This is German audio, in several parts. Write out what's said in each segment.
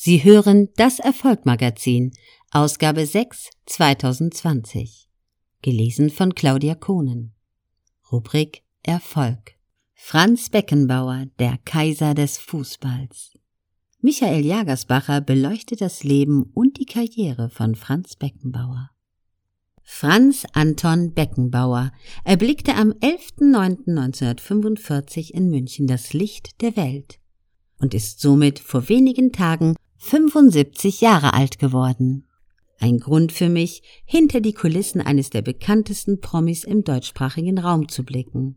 Sie hören das Erfolgmagazin, Ausgabe 6, 2020. Gelesen von Claudia Kohnen. Rubrik Erfolg. Franz Beckenbauer, der Kaiser des Fußballs. Michael Jagersbacher beleuchtet das Leben und die Karriere von Franz Beckenbauer. Franz Anton Beckenbauer erblickte am 11.09.1945 in München das Licht der Welt und ist somit vor wenigen Tagen 75 Jahre alt geworden. Ein Grund für mich, hinter die Kulissen eines der bekanntesten Promis im deutschsprachigen Raum zu blicken.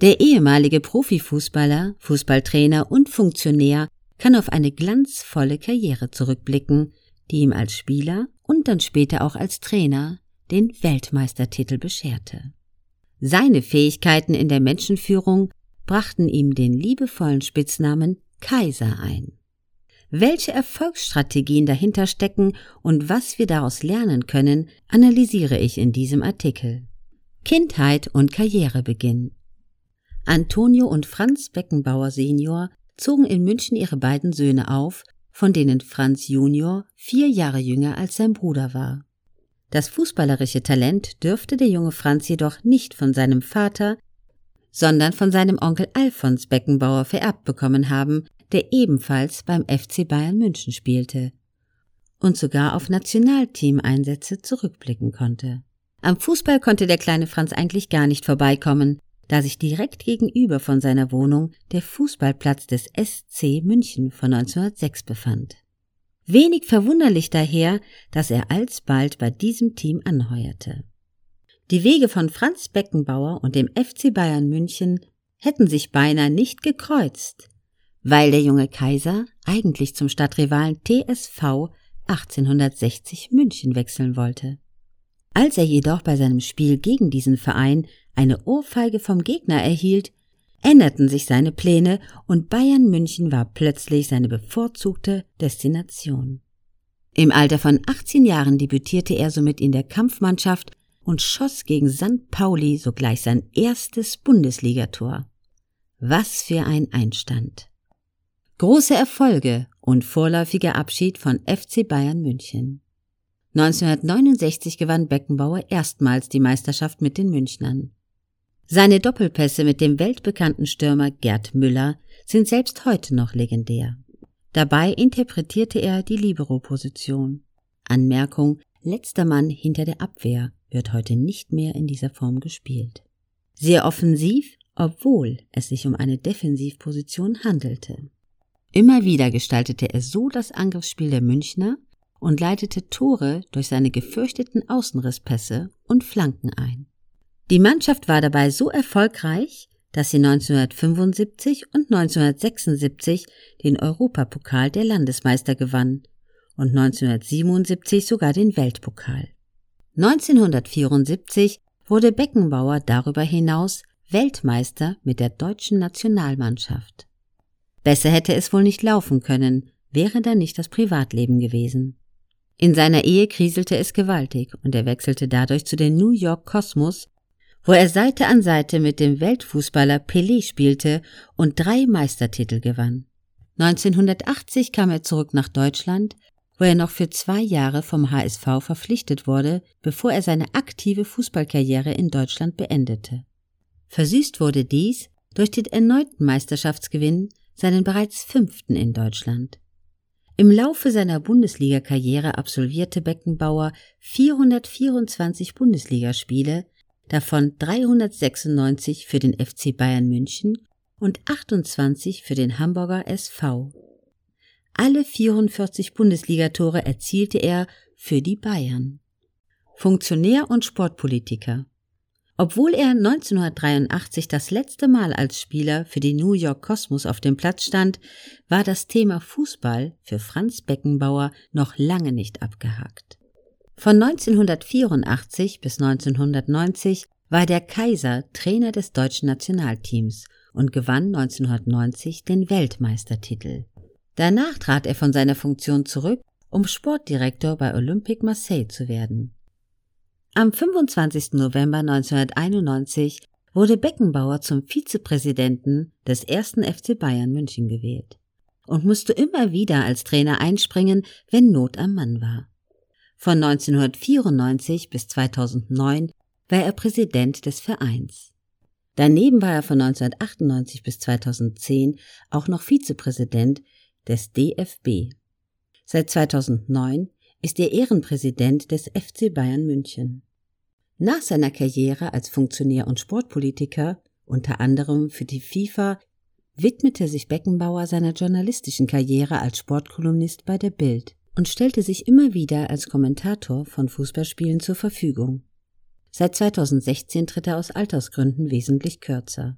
Der ehemalige Profifußballer, Fußballtrainer und Funktionär kann auf eine glanzvolle Karriere zurückblicken, die ihm als Spieler und dann später auch als Trainer den Weltmeistertitel bescherte. Seine Fähigkeiten in der Menschenführung brachten ihm den liebevollen Spitznamen Kaiser ein. Welche Erfolgsstrategien dahinter stecken und was wir daraus lernen können, analysiere ich in diesem Artikel. Kindheit und Karrierebeginn. Antonio und Franz Beckenbauer Senior zogen in München ihre beiden Söhne auf, von denen Franz Junior vier Jahre jünger als sein Bruder war. Das fußballerische Talent dürfte der junge Franz jedoch nicht von seinem Vater, sondern von seinem Onkel Alfons Beckenbauer vererbt bekommen haben, der ebenfalls beim FC Bayern München spielte und sogar auf Nationalteameinsätze zurückblicken konnte. Am Fußball konnte der kleine Franz eigentlich gar nicht vorbeikommen, da sich direkt gegenüber von seiner Wohnung der Fußballplatz des SC München von 1906 befand. Wenig verwunderlich daher, dass er alsbald bei diesem Team anheuerte. Die Wege von Franz Beckenbauer und dem FC Bayern München hätten sich beinahe nicht gekreuzt, weil der junge Kaiser eigentlich zum Stadtrivalen TSV 1860 München wechseln wollte. Als er jedoch bei seinem Spiel gegen diesen Verein eine Ohrfeige vom Gegner erhielt, änderten sich seine Pläne und Bayern München war plötzlich seine bevorzugte Destination. Im Alter von 18 Jahren debütierte er somit in der Kampfmannschaft und schoss gegen St. Pauli sogleich sein erstes Bundesligator. Was für ein Einstand. Große Erfolge und vorläufiger Abschied von FC Bayern München. 1969 gewann Beckenbauer erstmals die Meisterschaft mit den Münchnern. Seine Doppelpässe mit dem weltbekannten Stürmer Gerd Müller sind selbst heute noch legendär. Dabei interpretierte er die Libero-Position. Anmerkung, letzter Mann hinter der Abwehr wird heute nicht mehr in dieser Form gespielt. Sehr offensiv, obwohl es sich um eine Defensivposition handelte. Immer wieder gestaltete er so das Angriffsspiel der Münchner und leitete Tore durch seine gefürchteten Außenrisspässe und Flanken ein. Die Mannschaft war dabei so erfolgreich, dass sie 1975 und 1976 den Europapokal der Landesmeister gewann und 1977 sogar den Weltpokal. 1974 wurde Beckenbauer darüber hinaus Weltmeister mit der deutschen Nationalmannschaft. Besser hätte es wohl nicht laufen können, wäre da nicht das Privatleben gewesen. In seiner Ehe kriselte es gewaltig und er wechselte dadurch zu den New York Cosmos, wo er Seite an Seite mit dem Weltfußballer Pelé spielte und drei Meistertitel gewann. 1980 kam er zurück nach Deutschland, wo er noch für zwei Jahre vom HSV verpflichtet wurde, bevor er seine aktive Fußballkarriere in Deutschland beendete. Versüßt wurde dies durch den erneuten Meisterschaftsgewinn seinen bereits fünften in Deutschland. Im Laufe seiner Bundesliga-Karriere absolvierte Beckenbauer 424 Bundesligaspiele, davon 396 für den FC Bayern München und 28 für den Hamburger SV. Alle 44 Bundesligatore erzielte er für die Bayern. Funktionär und Sportpolitiker. Obwohl er 1983 das letzte Mal als Spieler für die New York Cosmos auf dem Platz stand, war das Thema Fußball für Franz Beckenbauer noch lange nicht abgehakt. Von 1984 bis 1990 war der Kaiser Trainer des deutschen Nationalteams und gewann 1990 den Weltmeistertitel. Danach trat er von seiner Funktion zurück, um Sportdirektor bei Olympique Marseille zu werden. Am 25. November 1991 wurde Beckenbauer zum Vizepräsidenten des ersten FC Bayern München gewählt. und musste immer wieder als Trainer einspringen, wenn Not am Mann war. Von 1994 bis 2009 war er Präsident des Vereins. Daneben war er von 1998 bis 2010 auch noch Vizepräsident des DFB. Seit 2009 ist er Ehrenpräsident des FC Bayern München. Nach seiner Karriere als Funktionär und Sportpolitiker, unter anderem für die FIFA, widmete sich Beckenbauer seiner journalistischen Karriere als Sportkolumnist bei der Bild und stellte sich immer wieder als Kommentator von Fußballspielen zur Verfügung. Seit 2016 tritt er aus Altersgründen wesentlich kürzer.